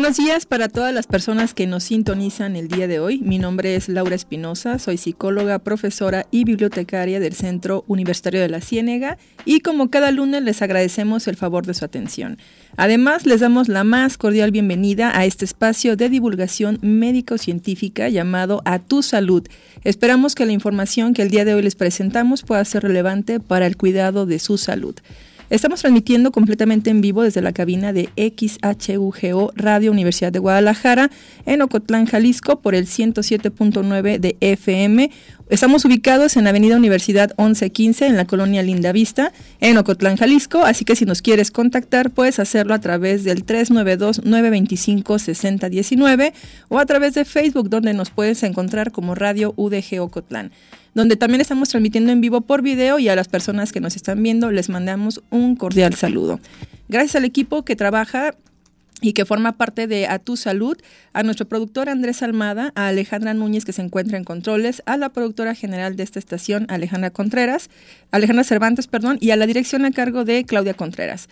Buenos días para todas las personas que nos sintonizan el día de hoy. Mi nombre es Laura Espinosa, soy psicóloga, profesora y bibliotecaria del Centro Universitario de la Ciénega y como cada lunes les agradecemos el favor de su atención. Además, les damos la más cordial bienvenida a este espacio de divulgación médico-científica llamado A Tu Salud. Esperamos que la información que el día de hoy les presentamos pueda ser relevante para el cuidado de su salud. Estamos transmitiendo completamente en vivo desde la cabina de XHUGO Radio Universidad de Guadalajara en Ocotlán, Jalisco por el 107.9 de FM. Estamos ubicados en Avenida Universidad 1115 en la colonia Linda Vista en Ocotlán, Jalisco, así que si nos quieres contactar puedes hacerlo a través del 392-925-6019 o a través de Facebook donde nos puedes encontrar como Radio UDG Ocotlán donde también estamos transmitiendo en vivo por video y a las personas que nos están viendo les mandamos un cordial saludo. Gracias al equipo que trabaja y que forma parte de A Tu Salud, a nuestro productor Andrés Almada, a Alejandra Núñez que se encuentra en controles, a la productora general de esta estación, Alejandra Contreras, Alejandra Cervantes, perdón, y a la dirección a cargo de Claudia Contreras.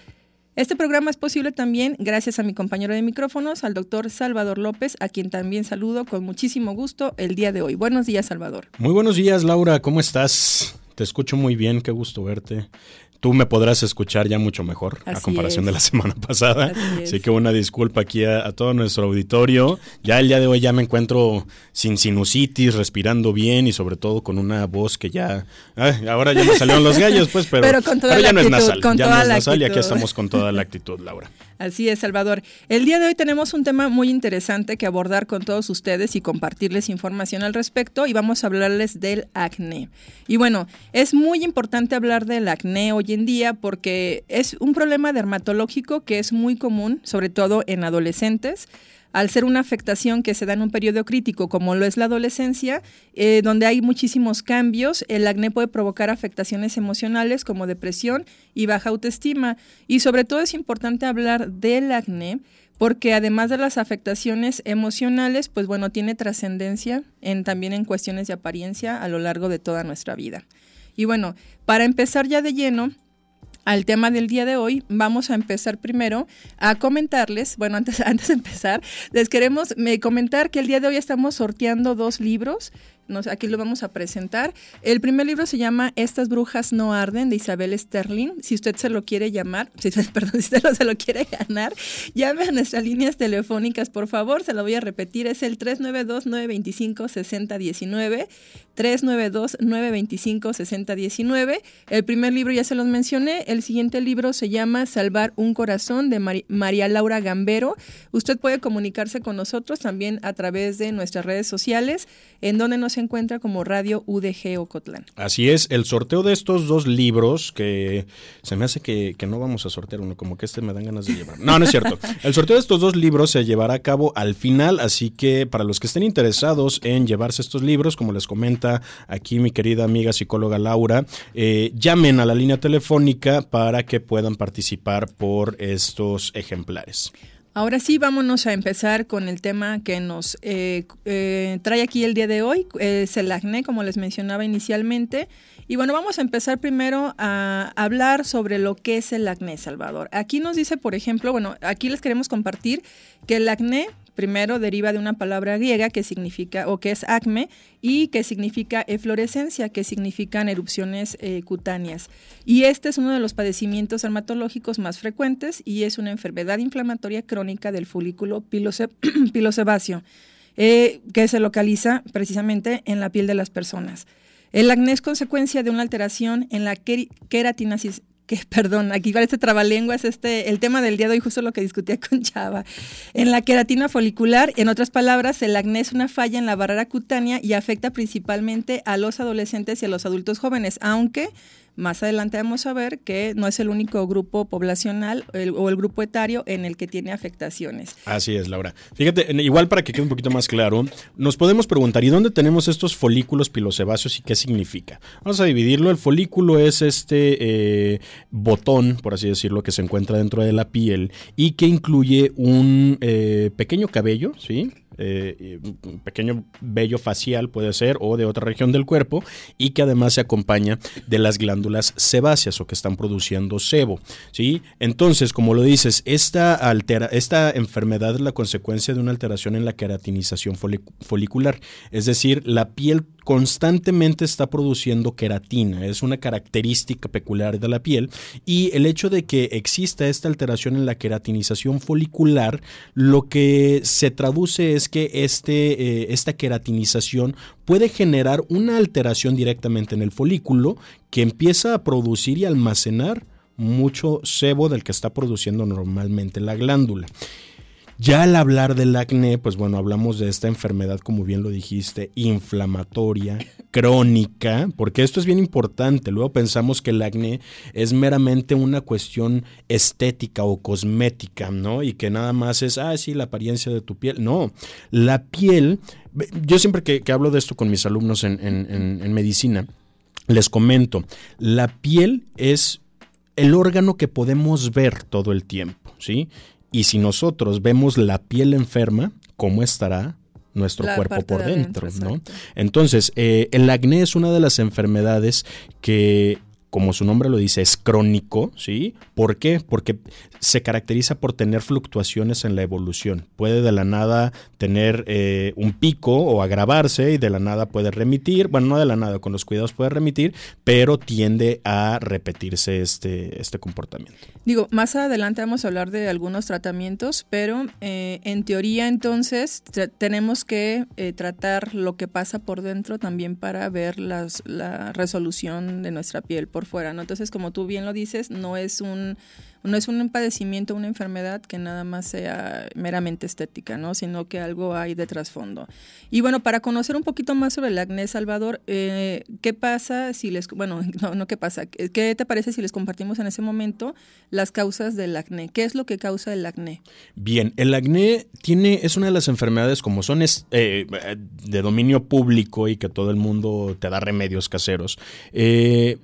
Este programa es posible también gracias a mi compañero de micrófonos, al doctor Salvador López, a quien también saludo con muchísimo gusto el día de hoy. Buenos días, Salvador. Muy buenos días, Laura. ¿Cómo estás? Te escucho muy bien, qué gusto verte. Tú me podrás escuchar ya mucho mejor Así a comparación es. de la semana pasada. Así que una disculpa aquí a, a todo nuestro auditorio. Ya el día de hoy ya me encuentro sin sinusitis, respirando bien y sobre todo con una voz que ya... ay, ahora ya me salieron los gallos, pues, pero, Pero con toda pero la ya no es actitud, nasal. con ya toda no es nasal y aquí actitud. estamos con toda la actitud, Laura. Así es, Salvador. El día de hoy tenemos un tema muy interesante que abordar con todos ustedes y compartirles información al respecto y vamos a hablarles del acné. Y bueno, es muy importante hablar del acné hoy en día porque es un problema dermatológico que es muy común, sobre todo en adolescentes. Al ser una afectación que se da en un periodo crítico como lo es la adolescencia, eh, donde hay muchísimos cambios, el acné puede provocar afectaciones emocionales como depresión y baja autoestima. Y sobre todo es importante hablar del acné porque además de las afectaciones emocionales, pues bueno, tiene trascendencia en, también en cuestiones de apariencia a lo largo de toda nuestra vida. Y bueno, para empezar ya de lleno, al tema del día de hoy, vamos a empezar primero a comentarles, bueno, antes, antes de empezar, les queremos me, comentar que el día de hoy estamos sorteando dos libros, aquí lo vamos a presentar. El primer libro se llama Estas brujas no arden, de Isabel Sterling. Si usted se lo quiere llamar, si, perdón, si usted se lo quiere ganar, llame a nuestras líneas telefónicas, por favor, se lo voy a repetir, es el 392-925-6019, 392-925-6019. El primer libro ya se los mencioné, el siguiente libro se llama Salvar un corazón de María Laura Gambero. Usted puede comunicarse con nosotros también a través de nuestras redes sociales, en donde nos encuentra como Radio UDG Ocotlán. Así es, el sorteo de estos dos libros, que se me hace que, que no vamos a sortear uno, como que este me dan ganas de llevar. No, no es cierto. El sorteo de estos dos libros se llevará a cabo al final, así que para los que estén interesados en llevarse estos libros, como les comenta aquí mi querida amiga psicóloga Laura, eh, llamen a la línea telefónica para que puedan participar por estos ejemplares. Ahora sí, vámonos a empezar con el tema que nos eh, eh, trae aquí el día de hoy, es el acné, como les mencionaba inicialmente. Y bueno, vamos a empezar primero a hablar sobre lo que es el acné, Salvador. Aquí nos dice, por ejemplo, bueno, aquí les queremos compartir que el acné primero deriva de una palabra griega que significa, o que es acme, y que significa eflorescencia, que significan erupciones eh, cutáneas. Y este es uno de los padecimientos dermatológicos más frecuentes y es una enfermedad inflamatoria crónica del folículo pilose- pilosebáceo, eh, que se localiza precisamente en la piel de las personas. El acné es consecuencia de una alteración en la queratinasis- que, perdón, aquí parece trabalenguas, este, el tema del día de hoy, justo lo que discutía con Chava. En la queratina folicular, en otras palabras, el acné es una falla en la barrera cutánea y afecta principalmente a los adolescentes y a los adultos jóvenes, aunque más adelante vamos a ver que no es el único grupo poblacional o el grupo etario en el que tiene afectaciones. Así es, Laura. Fíjate, igual para que quede un poquito más claro, nos podemos preguntar, ¿y dónde tenemos estos folículos pilosebáceos y qué significa? Vamos a dividirlo. El folículo es este eh, botón, por así decirlo, que se encuentra dentro de la piel y que incluye un eh, pequeño cabello, ¿sí? Eh, pequeño vello facial puede ser o de otra región del cuerpo y que además se acompaña de las glándulas sebáceas o que están produciendo sebo. ¿sí? Entonces, como lo dices, esta, altera, esta enfermedad es la consecuencia de una alteración en la queratinización folicular, es decir, la piel constantemente está produciendo queratina, es una característica peculiar de la piel y el hecho de que exista esta alteración en la queratinización folicular, lo que se traduce es que este, eh, esta queratinización puede generar una alteración directamente en el folículo que empieza a producir y almacenar mucho sebo del que está produciendo normalmente la glándula. Ya al hablar del acné, pues bueno, hablamos de esta enfermedad, como bien lo dijiste, inflamatoria, crónica, porque esto es bien importante. Luego pensamos que el acné es meramente una cuestión estética o cosmética, ¿no? Y que nada más es, ah, sí, la apariencia de tu piel. No, la piel, yo siempre que, hablo de esto con mis alumnos en, en medicina, les comento, la piel es el órgano que podemos ver todo el tiempo, ¿sí? Y si nosotros vemos la piel enferma, ¿cómo estará nuestro cuerpo por dentro? ¿no? Entonces, eh, el acné es una de las enfermedades que como su nombre lo dice, es crónico, ¿sí? ¿Por qué? Porque se caracteriza por tener fluctuaciones en la evolución. Puede de la nada tener eh, un pico o agravarse y de la nada puede remitir. Bueno, no de la nada, con los cuidados puede remitir, pero tiende a repetirse este, este comportamiento. Digo, más adelante vamos a hablar de algunos tratamientos, pero eh, en teoría entonces tenemos que eh, tratar lo que pasa por dentro también para ver las, la resolución de nuestra piel por fuera, ¿no? Entonces, como tú bien lo dices, no es un no es un padecimiento, una enfermedad que nada más sea meramente estética, ¿no? Sino que algo hay de trasfondo. Y bueno, para conocer un poquito más sobre el acné, Salvador, eh, ¿qué pasa si les, bueno, no, no qué pasa, ¿qué te parece si les compartimos en ese momento las causas del acné? ¿Qué es lo que causa el acné? Bien, el acné tiene, es una de las enfermedades como son eh, de dominio público y que todo el mundo te da remedios caseros. Eh,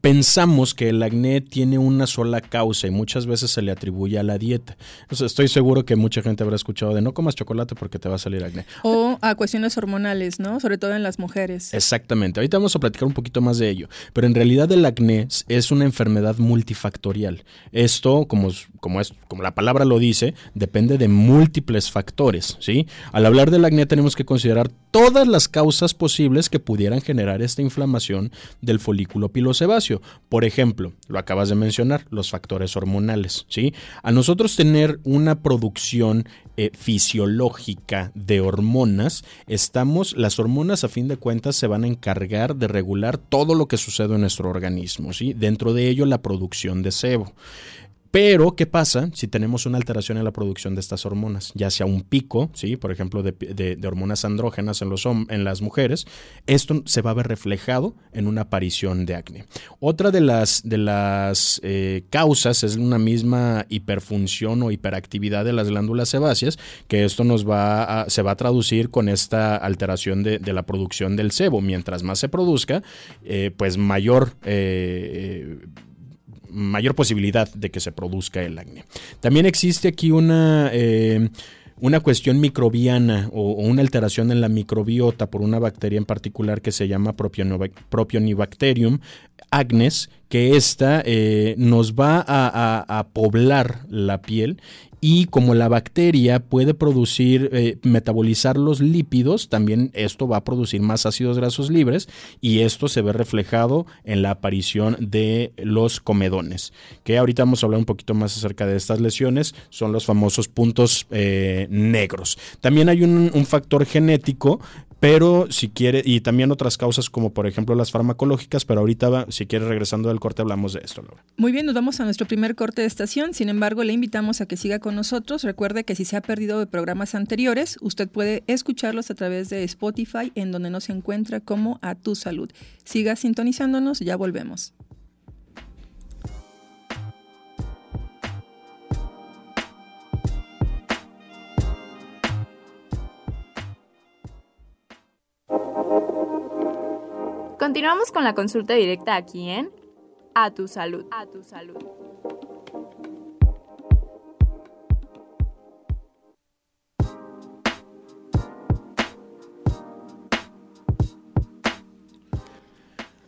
pensamos que el acné tiene una sola causa y muchas veces se le atribuye a la dieta. estoy seguro que mucha gente habrá escuchado de no comas chocolate porque te va a salir acné. O a cuestiones hormonales, ¿no? Sobre todo en las mujeres. Exactamente. Ahorita vamos a platicar un poquito más de ello. Pero en realidad el acné es una enfermedad multifactorial. Esto, como, como, es, como la palabra lo dice, depende de múltiples factores, ¿sí? Al hablar del acné tenemos que considerar todas las causas posibles que pudieran generar esta inflamación del folículo pilosebáceo. Por ejemplo, lo acabas de mencionar, los factores hormonales. ¿sí? A nosotros tener una producción eh, fisiológica de hormonas, estamos, las hormonas a fin de cuentas se van a encargar de regular todo lo que sucede en nuestro organismo, ¿sí? dentro de ello la producción de sebo. Pero, ¿qué pasa si tenemos una alteración en la producción de estas hormonas? Ya sea un pico, ¿sí? por ejemplo, de, hormonas andrógenas en, las mujeres, esto se va a ver reflejado en una aparición de acné. Otra de las, de las eh, causas es una misma hiperfunción o hiperactividad de las glándulas sebáceas, que esto nos va a, se va a traducir con esta alteración de, la producción del sebo. Mientras más se produzca, eh, pues mayor... Eh, mayor posibilidad de que se produzca el acné. También existe aquí una... Eh, una cuestión microbiana o, una alteración en la microbiota por una bacteria en particular que se llama Propionibacterium agnes, que esta eh, nos va a, poblar la piel y como la bacteria puede producir, eh, metabolizar los lípidos, también esto va a producir más ácidos grasos libres y esto se ve reflejado en la aparición de los comedones, que ahorita vamos a hablar un poquito más acerca de estas lesiones, son los famosos puntos eh, negros. También hay un, factor genético pero si quiere, y también otras causas como por ejemplo las farmacológicas, pero ahorita si quiere regresando del corte hablamos de esto, Laura. Muy bien, nos vamos a nuestro primer corte de estación, sin embargo le invitamos a que siga con nosotros. Recuerde que si se ha perdido de programas anteriores, usted puede escucharlos a través de Spotify, en donde nos encuentra como A Tu Salud. Siga sintonizándonos, ya volvemos. Continuamos con la consulta directa aquí en A tu salud. A tu salud.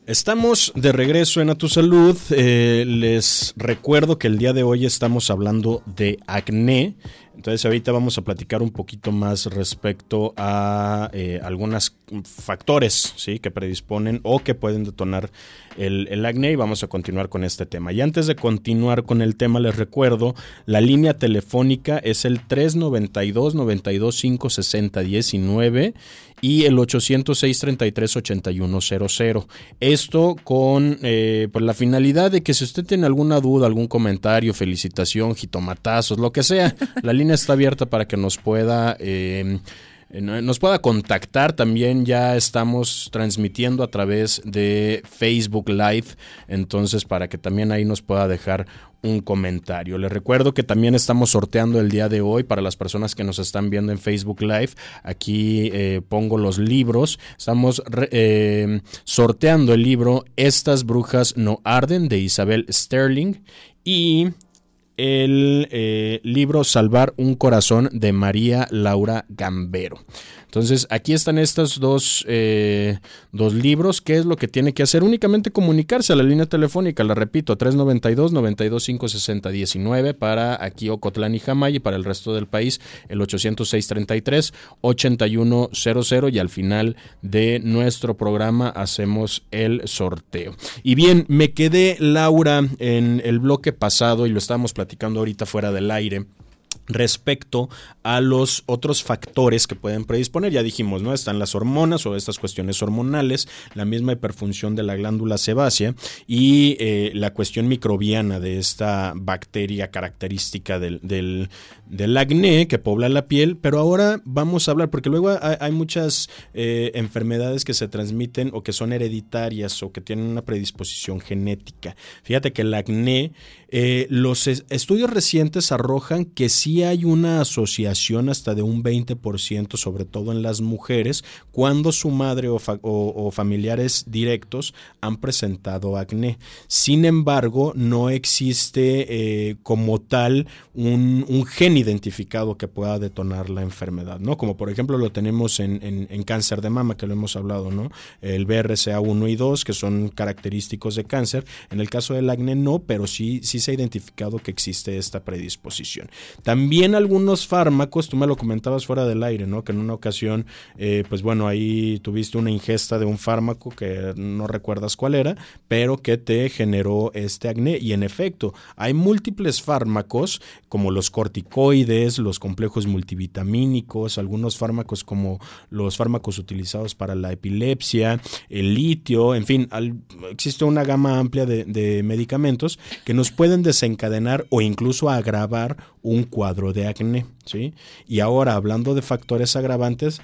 Estamos de regreso en A Tu Salud. Eh, les recuerdo que el día de hoy estamos hablando de acné. Entonces ahorita vamos a platicar un poquito más respecto a eh, algunos factores ¿sí? que predisponen o que pueden detonar el, el, acné y vamos a continuar con este tema. Y antes de continuar con el tema les recuerdo, la línea telefónica es el 392 925 60 19 y el 806-33-8100. Esto con eh, pues la finalidad de que si usted tiene alguna duda, algún comentario, felicitación, jitomatazos, lo que sea, la línea está abierta para que nos pueda... Eh, nos pueda contactar. También ya estamos transmitiendo a través de Facebook Live, entonces para que también ahí nos pueda dejar un comentario. Les recuerdo que también estamos sorteando el día de hoy para las personas que nos están viendo en Facebook Live. Aquí eh, pongo los libros. Estamos eh, sorteando el libro Estas brujas no arden de Isabel Sterling y el eh, libro Salvar un corazón de María Laura Gambero. Entonces, aquí están estos dos, eh, dos libros. ¿Qué es lo que tiene que hacer? Únicamente comunicarse a la línea telefónica, la repito, 392-925-6019 para aquí Ocotlán y Jamay y para el resto del país el 806-33-8100 y al final de nuestro programa hacemos el sorteo. Y bien, me quedé, Laura, en el bloque pasado y lo estábamos platicando ahorita fuera del aire respecto a los otros factores que pueden predisponer. Ya dijimos, ¿no? Están las hormonas o estas cuestiones hormonales, la misma hiperfunción de la glándula sebácea y eh, la cuestión microbiana de esta bacteria característica del, del, acné que pobla la piel. Pero ahora vamos a hablar, porque luego hay, muchas eh, enfermedades que se transmiten o que son hereditarias o que tienen una predisposición genética. Fíjate que el acné, eh, los estudios recientes arrojan que sí hay una asociación hasta de un 20%, sobre todo en las mujeres, cuando su madre o, familiares directos han presentado acné. Sin embargo, no existe eh, como tal un, gen identificado que pueda detonar la enfermedad, ¿no? Como por ejemplo lo tenemos en, cáncer de mama, que lo hemos hablado, ¿no? El BRCA1 y 2, que son característicos de cáncer. En el caso del acné no, pero sí, sí se ha identificado que existe esta predisposición. También algunos fármacos, tú me lo comentabas fuera del aire, ¿no? Que en una ocasión, eh, pues bueno, ahí tuviste una ingesta de un fármaco que no recuerdas cuál era, pero que te generó este acné. Y en efecto, hay múltiples fármacos como los corticoides, los complejos multivitamínicos, algunos fármacos como los fármacos utilizados para la epilepsia, el litio, en fin, existe una gama amplia de, de medicamentos que nos pueden desencadenar o incluso agravar un cuadro de acné, ¿sí? Y ahora, hablando de factores agravantes,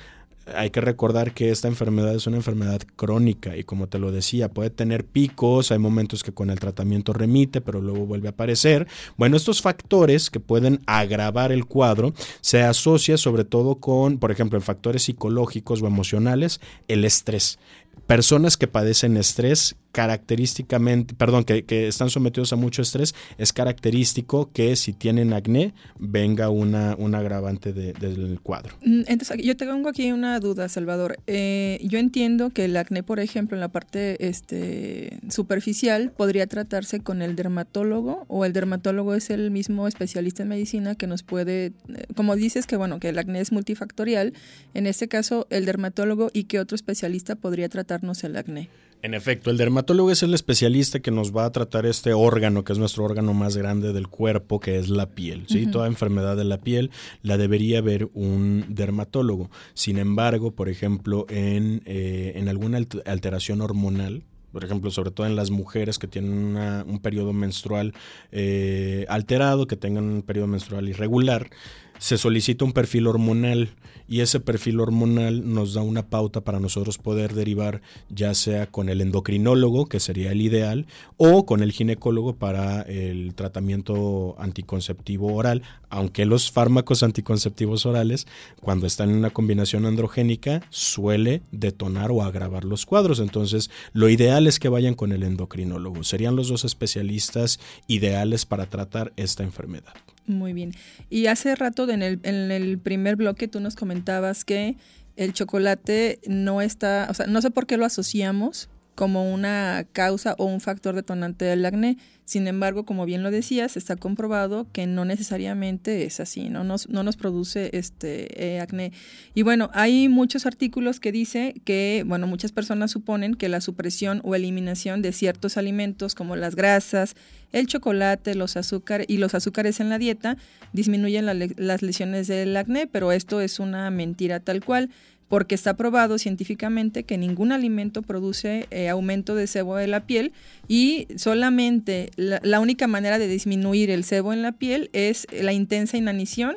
hay que recordar que esta enfermedad es una enfermedad crónica y como te lo decía, puede tener picos, hay momentos que con el tratamiento remite, pero luego vuelve a aparecer. Bueno, estos factores que pueden agravar el cuadro se asocia sobre todo con, por ejemplo, en factores psicológicos o emocionales, el estrés. Personas que padecen estrés característicamente, perdón, que, están sometidos a mucho estrés, es característico que si tienen acné venga una, un agravante del cuadro. Mm, entonces, yo tengo aquí una duda, Salvador. Eh, yo entiendo que el acné, por ejemplo, en la parte este, superficial, podría tratarse con el dermatólogo o el dermatólogo es el mismo especialista en medicina que nos puede, eh, como dices que bueno, que el acné es multifactorial, en este caso el dermatólogo y qué otro especialista podría tratarnos el acné. En efecto, el dermatólogo es el especialista que nos va a tratar este órgano, que es nuestro órgano más grande del cuerpo, que es la piel. ¿sí? Toda enfermedad de la piel la debería ver un dermatólogo. Sin embargo, por ejemplo, en, eh, en alguna alteración hormonal, por ejemplo, sobre todo en las mujeres que tienen un periodo menstrual eh, alterado, que tengan un periodo menstrual irregular, se solicita un perfil hormonal y ese perfil hormonal nos da una pauta para nosotros poder derivar ya sea con el endocrinólogo, que sería el ideal, o con el ginecólogo para el tratamiento anticonceptivo oral, aunque los fármacos anticonceptivos orales, cuando están en una combinación androgénica, suele detonar o agravar los cuadros. Entonces, lo ideal es que vayan con el endocrinólogo. Serían los dos especialistas ideales para tratar esta enfermedad. Muy bien. Y hace rato en el, en el primer bloque tú nos comentabas que el chocolate no está, o sea, no sé por qué lo asociamos como una causa o un factor detonante del acné. Sin embargo, como bien lo decías, está comprobado que no necesariamente es así, no nos, no nos produce este eh, acné. Y bueno, hay muchos artículos que dice que, bueno, muchas personas suponen que la supresión o eliminación de ciertos alimentos como las grasas, el chocolate, los azúcares y los azúcares en la dieta disminuyen las lesiones del acné, pero esto es una mentira tal cual porque está probado científicamente que ningún alimento produce eh, aumento de sebo de la piel y solamente la, única manera de disminuir el sebo en la piel es la intensa inanición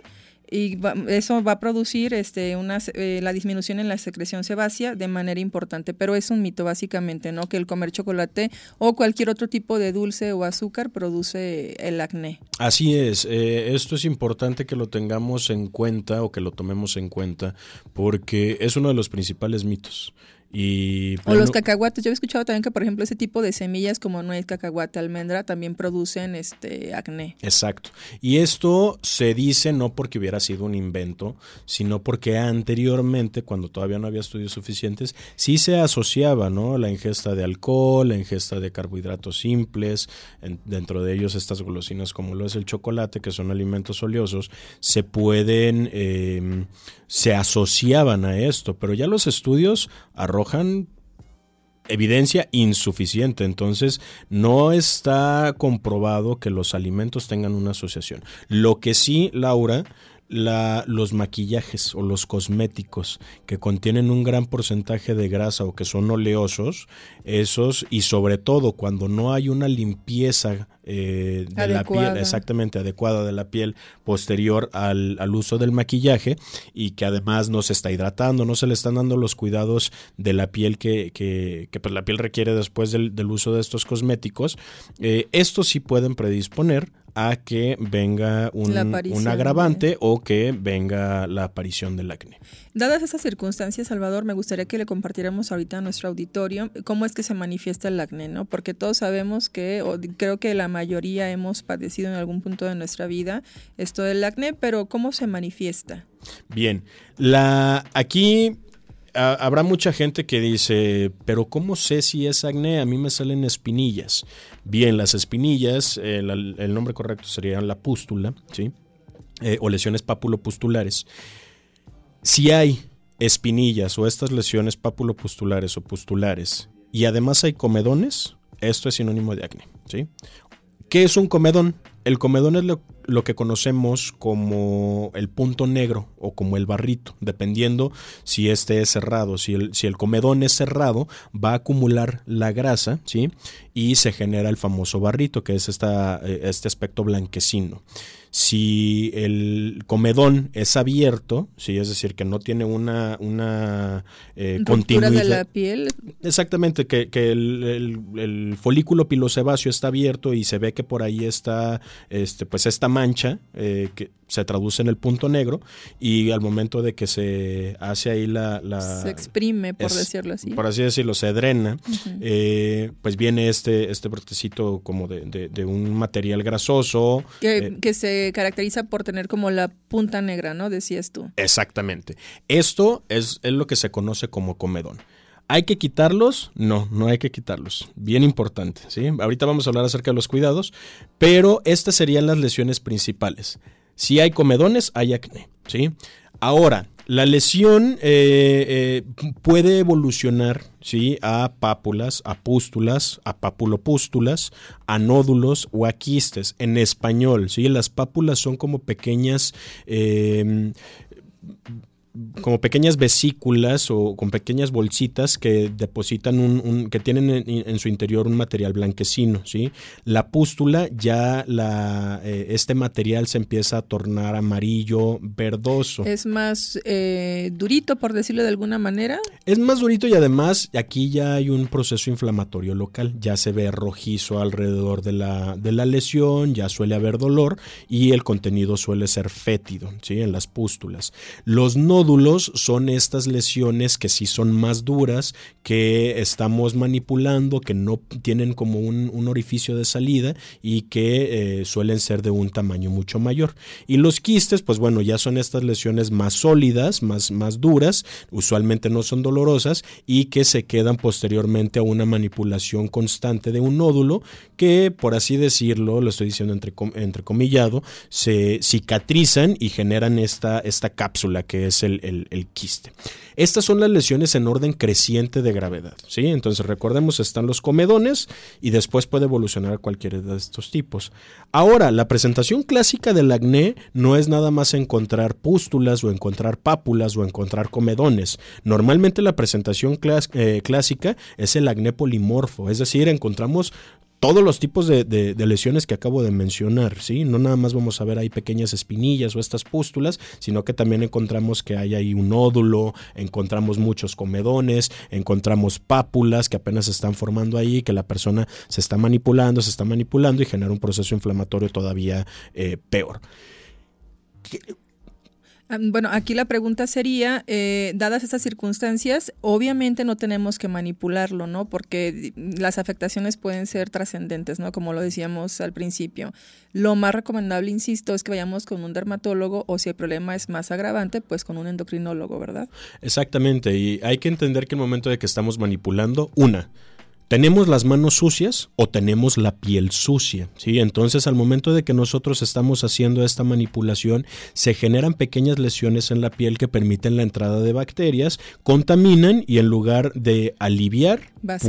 y eso va a producir este, una, eh, la disminución en la secreción sebácea de manera importante, pero es un mito básicamente, ¿no? Que el comer chocolate o cualquier otro tipo de dulce o azúcar produce el acné. Así es, eh, esto es importante que lo tengamos en cuenta o que lo tomemos en cuenta porque es uno de los principales mitos o los cacahuates. Yo he escuchado también que, por ejemplo, ese tipo de semillas como nuez, cacahuate, almendra, también producen este acné. Exacto. Y esto se dice no porque hubiera sido un invento, sino porque anteriormente, cuando todavía no había estudios suficientes, sí se asociaba, ¿no? La ingesta de alcohol, la ingesta de carbohidratos simples, dentro de ellos estas golosinas como lo es el chocolate, que son alimentos oleosos, se pueden, em, se asociaban a esto, pero ya los estudios arrojan evidencia insuficiente. Entonces, no está comprobado que los alimentos tengan una asociación. Lo que sí, Laura, la, los maquillajes o los cosméticos que contienen un gran porcentaje de grasa o que son oleosos, esos, y sobre todo cuando no hay una limpieza eh, de la piel, exactamente adecuada de la piel posterior al, uso del maquillaje y que además no se está hidratando, no se le están dando los cuidados de la piel que, que, pues la piel requiere después del, uso de estos cosméticos, eh, estos sí pueden predisponer a que venga un, agravante o que venga la aparición del acné. Dadas esas circunstancias, Salvador, me gustaría que le compartiéramos ahorita a nuestro auditorio cómo es que se manifiesta el acné, ¿no? Porque todos sabemos que, o creo que la mayoría hemos padecido en algún punto de nuestra vida esto del acné, pero ¿cómo se manifiesta? Bien, la aquí habrá mucha gente que dice, pero ¿cómo sé si es acné? A mí me salen espinillas. Bien, las espinillas, el, nombre correcto sería la pústula, ¿sí? Eh, o lesiones papulopustulares. Si hay espinillas o estas lesiones papulopustulares o pustulares y además hay comedones, esto es sinónimo de acné, ¿sí? ¿Qué es un comedón? El comedón es lo, que conocemos como el punto negro o como el barrito, dependiendo si este es cerrado. Si el, si el comedón es cerrado, va a acumular la grasa, ¿sí? Y se genera el famoso barrito, que es esta, eh, este aspecto blanquecino. Si el comedón es abierto, ¿sí? es decir, que no tiene una, una eh, continuidad. de la piel. Exactamente, que, el, folículo pilosebáceo está abierto y se ve que por ahí está este, pues esta mancha eh, que se traduce en el punto negro y al momento de que se hace ahí la... se exprime, por decirlo así. Por así decirlo, se drena, eh, pues viene este, este brotecito como de, un material grasoso. Que, que se caracteriza por tener como la punta negra, ¿no? Decías tú. Exactamente. Esto es, es lo que se conoce como comedón. ¿Hay que quitarlos? No, no hay que quitarlos. Bien importante, ¿sí? Ahorita vamos a hablar acerca de los cuidados, pero estas serían las lesiones principales. Si hay comedones, hay acné, ¿sí? Ahora, La lesión eh, eh, puede evolucionar ¿sí? a pápulas, a pústulas, a papulopústulas, a nódulos o a quistes. En español, ¿sí? las pápulas son como pequeñas eh, como pequeñas vesículas o con pequeñas bolsitas que depositan un, que tienen en, su interior un material blanquecino, ¿sí? La pústula ya la eh, este material se empieza a tornar amarillo, verdoso. Es más eh, durito, por decirlo de alguna manera. Es más durito y además aquí ya hay un proceso inflamatorio local, ya se ve rojizo alrededor de la, de la lesión, ya suele haber dolor y el contenido suele ser fétido, ¿sí? En las pústulas. Los nódulos son estas lesiones que sí son más duras, que estamos manipulando, que no tienen como un, orificio de salida y que eh, suelen ser de un tamaño mucho mayor. Y los quistes, pues bueno, ya son estas lesiones más sólidas, más, más duras, usualmente no son dolorosas y que se quedan posteriormente a una manipulación constante de un nódulo que, por así decirlo, lo estoy diciendo entre, entrecomillado, se cicatrizan y generan esta, esta cápsula que es el el, quiste. Estas son las lesiones en orden creciente de gravedad. ¿sí? Entonces recordemos, están los comedones y después puede evolucionar a cualquiera de estos tipos. Ahora, la presentación clásica del acné no es nada más encontrar pústulas o encontrar pápulas o encontrar comedones. Normalmente la presentación eh, clásica es el acné polimorfo, es decir, encontramos todos los tipos de, lesiones que acabo de mencionar, ¿sí? No nada más vamos a ver ahí pequeñas espinillas o estas pústulas, sino que también encontramos que hay ahí un nódulo, encontramos muchos comedones, encontramos pápulas que apenas se están formando ahí, que la persona se está manipulando, se está manipulando y genera un proceso inflamatorio todavía eh, peor. Ah, bueno, aquí la pregunta sería, eh, dadas estas circunstancias, obviamente no tenemos que manipularlo, ¿no? Porque las afectaciones pueden ser trascendentes, ¿no? Como lo decíamos al principio. Lo más recomendable, insisto, es que vayamos con un dermatólogo o si el problema es más agravante, pues con un endocrinólogo, ¿verdad? Exactamente, y hay que entender que el momento de que estamos manipulando, una, ¿Tenemos las manos sucias o tenemos la piel sucia? ¿Sí? Entonces, al momento de que nosotros estamos haciendo esta manipulación, se generan pequeñas lesiones en la piel que permiten la entrada de bacterias, contaminan y en lugar de aliviar,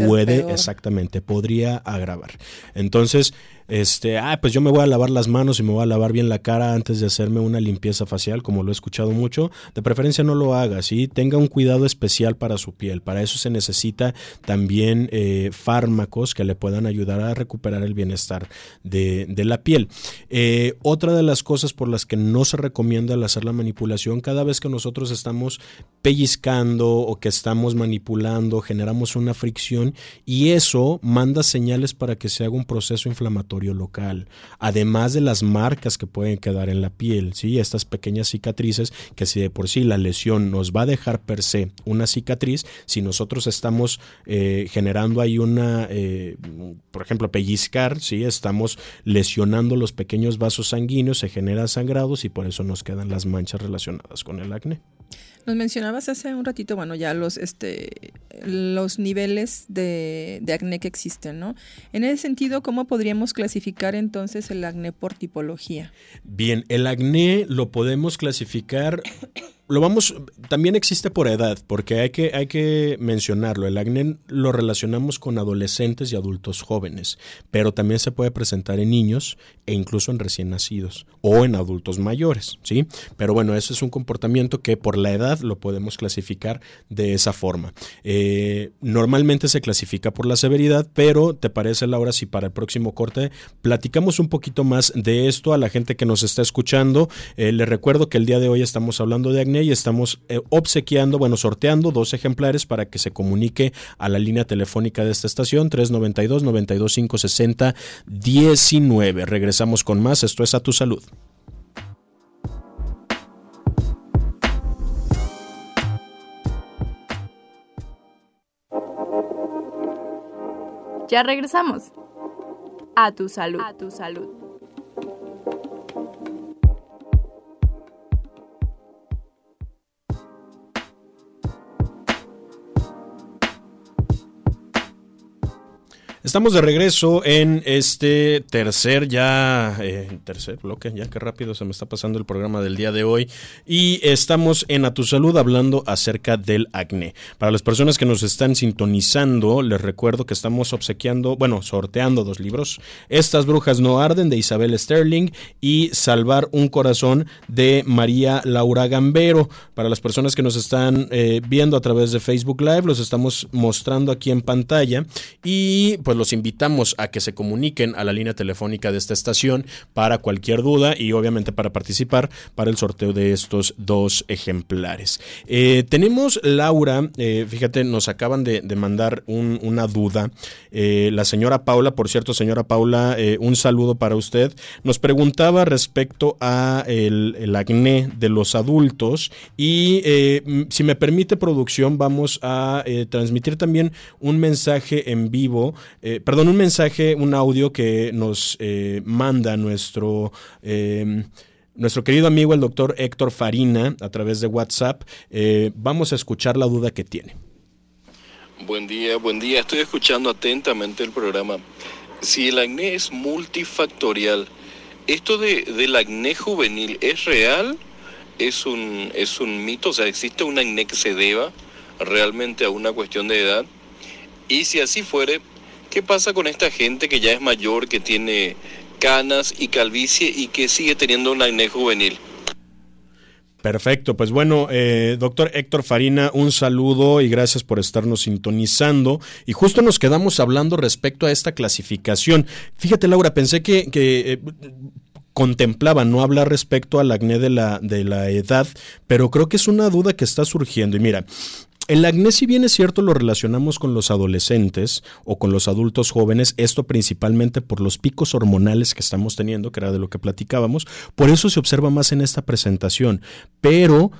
puede, exactamente, podría agravar. Entonces, este, ah, pues yo me voy a lavar las manos y me voy a lavar bien la cara antes de hacerme una limpieza facial, como lo he escuchado mucho. De preferencia no lo haga, ¿sí? Tenga un cuidado especial para su piel. Para eso se necesita también eh, fármacos que le puedan ayudar a recuperar el bienestar de, la piel. Eh, otra de las cosas por las que no se recomienda el hacer la manipulación, cada vez que nosotros estamos pellizcando o que estamos manipulando, generamos una fricción y eso manda señales para que se haga un proceso inflamatorio local, además de las marcas que pueden quedar en la piel, ¿sí? estas pequeñas cicatrices que si de por sí la lesión nos va a dejar per se una cicatriz, si nosotros estamos eh, generando ahí una, eh, por ejemplo, pellizcar, ¿sí? estamos lesionando los pequeños vasos sanguíneos, se generan sangrados y por eso nos quedan las manchas relacionadas con el acné. Nos mencionabas hace un ratito, bueno, ya los, este, los niveles de, de, acné que existen, ¿no? En ese sentido, ¿cómo podríamos clasificar entonces el acné por tipología? Bien, el acné lo podemos clasificar lo vamos, también existe por edad, porque hay que, hay que mencionarlo. El acné lo relacionamos con adolescentes y adultos jóvenes, pero también se puede presentar en niños e incluso en recién nacidos o en adultos mayores, ¿sí? Pero bueno, eso es un comportamiento que por la edad lo podemos clasificar de esa forma. Eh, normalmente se clasifica por la severidad, pero ¿te parece, Laura, si para el próximo corte platicamos un poquito más de esto a la gente que nos está escuchando? Eh, les recuerdo que el día de hoy estamos hablando de acné y estamos eh, obsequiando, bueno, sorteando dos ejemplares para que se comunique a la línea telefónica de esta estación 392 92 560 19. Regresamos con más, esto es a tu salud. Ya regresamos. A tu salud. A tu salud. Estamos de regreso en este tercer ya eh, tercer bloque, ya que rápido se me está pasando el programa del día de hoy y estamos en A tu salud hablando acerca del acné. Para las personas que nos están sintonizando, les recuerdo que estamos obsequiando, bueno, sorteando dos libros, Estas brujas no arden de Isabel Sterling y Salvar un corazón de María Laura Gambero. Para las personas que nos están eh, viendo a través de Facebook Live, los estamos mostrando aquí en pantalla y pues los invitamos a que se comuniquen a la línea telefónica de esta estación para cualquier duda y obviamente para participar para el sorteo de estos dos ejemplares. Eh, tenemos Laura, eh, fíjate, nos acaban de, mandar una duda. Eh, la señora Paula, por cierto, señora Paula, un saludo para usted. Nos preguntaba respecto a el, acné de los adultos y si me permite producción, vamos a transmitir también un mensaje en vivo eh, perdón, un mensaje, un audio que nos eh, manda nuestro... Eh, nuestro querido amigo el doctor Héctor Farina a través de WhatsApp. vamos a escuchar la duda que tiene. Buen día, buen día. Estoy escuchando atentamente el programa. Si el acné es multifactorial, ¿esto de, del acné juvenil es real? ¿Es un, ¿Es un mito? O sea, ¿existe un acné que se deba realmente a una cuestión de edad? Y si así fuere, ¿Qué pasa con esta gente que ya es mayor, que tiene canas y calvicie y que sigue teniendo un acné juvenil? Perfecto, pues bueno, eh, doctor Héctor Farina, un saludo y gracias por estarnos sintonizando. Y justo nos quedamos hablando respecto a esta clasificación. Fíjate, Laura, pensé que, que eh, contemplaba no hablar respecto al acné de la, de la edad, pero creo que es una duda que está surgiendo. Y mira, el acné, si bien es cierto, lo relacionamos con los adolescentes o con los adultos jóvenes, esto principalmente por los picos hormonales que estamos teniendo, que era de lo que platicábamos, por eso se observa más en esta presentación. Pero,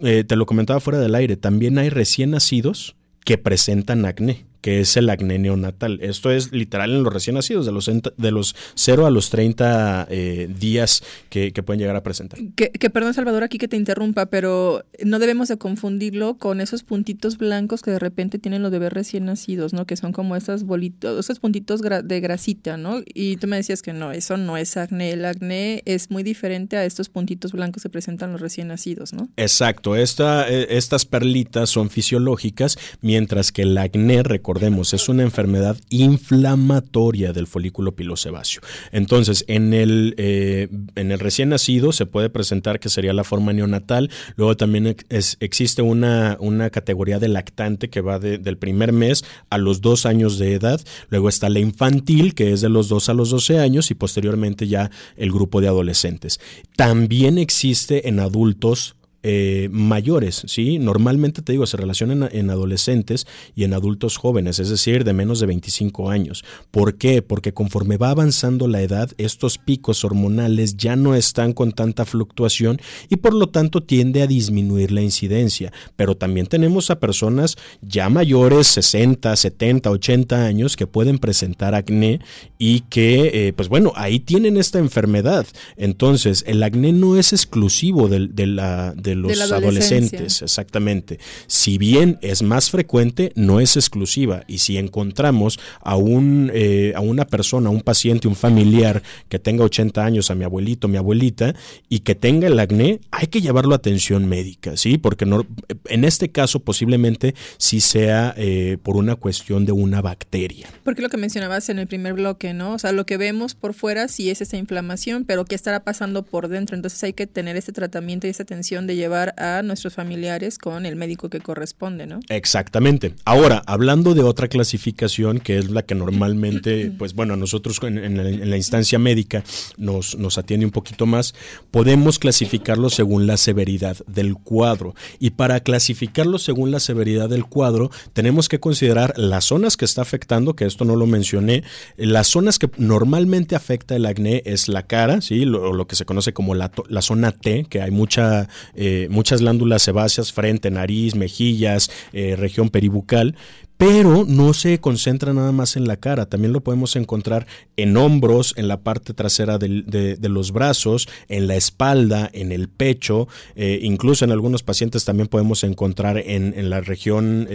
eh, te lo comentaba fuera del aire, también hay recién nacidos que presentan acné que es el acné neonatal. Esto es literal en los recién nacidos, de los, de los 0 a los 30 eh, días que, pueden llegar a presentar. Que, que, perdón, Salvador, aquí que te interrumpa, pero no debemos de confundirlo con esos puntitos blancos que de repente tienen los bebés recién nacidos, ¿no? Que son como esas bolitos, esos puntitos de grasita, ¿no? Y tú me decías que no, eso no es acné. El acné es muy diferente a estos puntitos blancos que presentan los recién nacidos, ¿no? Exacto. Esta, eh, estas perlitas son fisiológicas, mientras que el acné, recordemos, es una enfermedad inflamatoria del folículo pilosebáceo. Entonces, en el, eh, en el recién nacido se puede presentar que sería la forma neonatal, luego también existe una, una categoría de lactante que va del primer mes a los dos años de edad, luego está la infantil, que es de los dos a los doce años, y posteriormente ya el grupo de adolescentes. También existe en adultos eh, mayores, ¿sí? Normalmente te digo, se relacionan en, adolescentes y en adultos jóvenes, es decir, de menos de 25 años. ¿Por qué? Porque conforme va avanzando la edad, estos picos hormonales ya no están con tanta fluctuación y por lo tanto tiende a disminuir la incidencia. Pero también tenemos a personas ya mayores, 60, 70, 80 años, que pueden presentar acné y que, eh, pues bueno, ahí tienen esta enfermedad. Entonces, el acné no es exclusivo de, la los adolescentes, exactamente. Si bien es más frecuente, no es exclusiva. Y si encontramos a, un, eh, a una persona, un paciente, un familiar que tenga 80 años, a mi abuelito, mi abuelita, y que tenga el acné, hay que llevarlo a atención médica, ¿sí? Porque no, en este caso posiblemente sí sea eh, por una cuestión de una bacteria. Porque lo que mencionabas en el primer bloque, ¿no? O sea, lo que vemos por fuera sí es esa inflamación, pero ¿qué estará pasando por dentro? Entonces hay que tener ese tratamiento y esa atención de llevar a nuestros familiares con el médico que corresponde, ¿no? Exactamente. Ahora, hablando de otra clasificación que es la que normalmente, pues bueno, a nosotros en, la, instancia médica nos, nos atiende un poquito más, podemos clasificarlo según la severidad del cuadro. Y para clasificarlo según la severidad del cuadro, tenemos que considerar las zonas que está afectando, que esto no lo mencioné, las zonas que normalmente afecta el acné es la cara, ¿sí? lo, lo que se conoce como la, la zona T, que hay mucha... Eh, eh, muchas glándulas sebáceas, frente, nariz, mejillas, eh, región peribucal, pero no se concentra nada más en la cara, también lo podemos encontrar en hombros, en la parte trasera de, los brazos, en la espalda, en el pecho, eh, incluso en algunos pacientes también podemos encontrar en, la región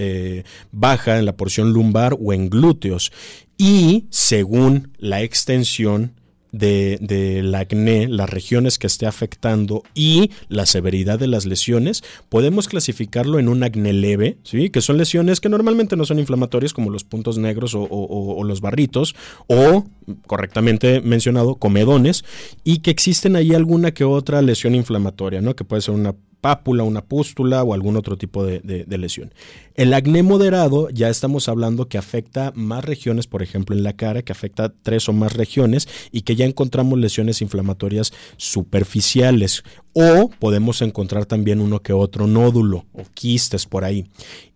baja, en la porción lumbar o en glúteos. y según la extensión de, del acné, las regiones que esté afectando y la severidad de las lesiones, podemos clasificarlo en un acné leve, ¿sí? que son lesiones que normalmente no son inflamatorias como los puntos negros o, o- o los barritos, o, correctamente mencionado, comedones, y que existen ahí alguna que otra lesión inflamatoria, ¿no? que puede ser una pápula, una pústula o algún otro tipo de, lesión. El acné moderado ya estamos hablando que afecta más regiones, por ejemplo en la cara, que afecta tres o más regiones y que ya encontramos lesiones inflamatorias superficiales o podemos encontrar también uno que otro nódulo o quistes por ahí.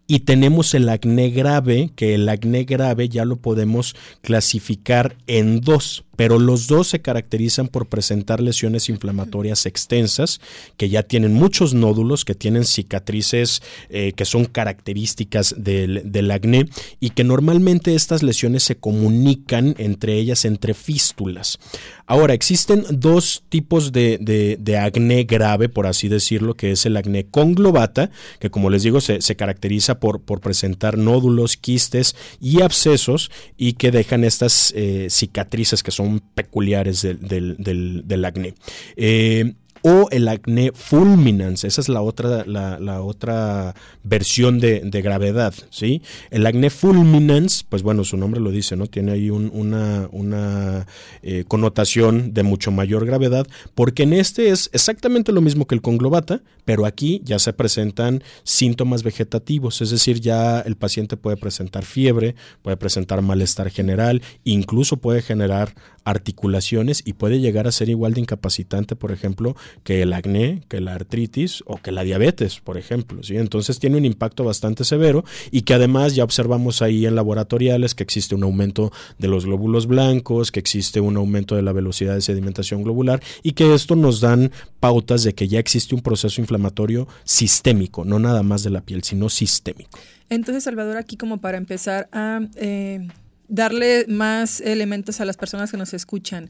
Y tenemos el acné grave, que el acné grave ya lo podemos clasificar en dos, pero los dos se caracterizan por presentar lesiones inflamatorias extensas, que ya tienen muchos nódulos, que tienen cicatrices eh, que son características del, acné y que normalmente estas lesiones se comunican entre ellas entre fístulas. Ahora, existen dos tipos de, de- de acné grave, por así decirlo, que es el acné conglobata, que como les digo se, se caracteriza por, por presentar nódulos, quistes y abscesos y que dejan estas eh, cicatrices que son peculiares del, acné. Eh, o el acné fulminans, esa es la otra, la, otra versión de, gravedad, ¿sí? El acné fulminans, pues bueno, su nombre lo dice, ¿no? Tiene ahí un- una, una eh, connotación de mucho mayor gravedad, porque en este es exactamente lo mismo que el conglobata, pero aquí ya se presentan síntomas vegetativos, es decir, ya el paciente puede presentar fiebre, puede presentar malestar general, incluso puede generar articulaciones y puede llegar a ser igual de incapacitante, por ejemplo, que el acné, que la artritis o que la diabetes, por ejemplo. ¿sí? Entonces tiene un impacto bastante severo y que además ya observamos ahí en laboratoriales que existe un aumento de los glóbulos blancos, que existe un aumento de la velocidad de sedimentación globular y que esto nos dan pautas de que ya existe un proceso inflamatorio sistémico, no nada más de la piel, sino sistémico. Entonces, Salvador, aquí como para empezar a eh, darle más elementos a las personas que nos escuchan.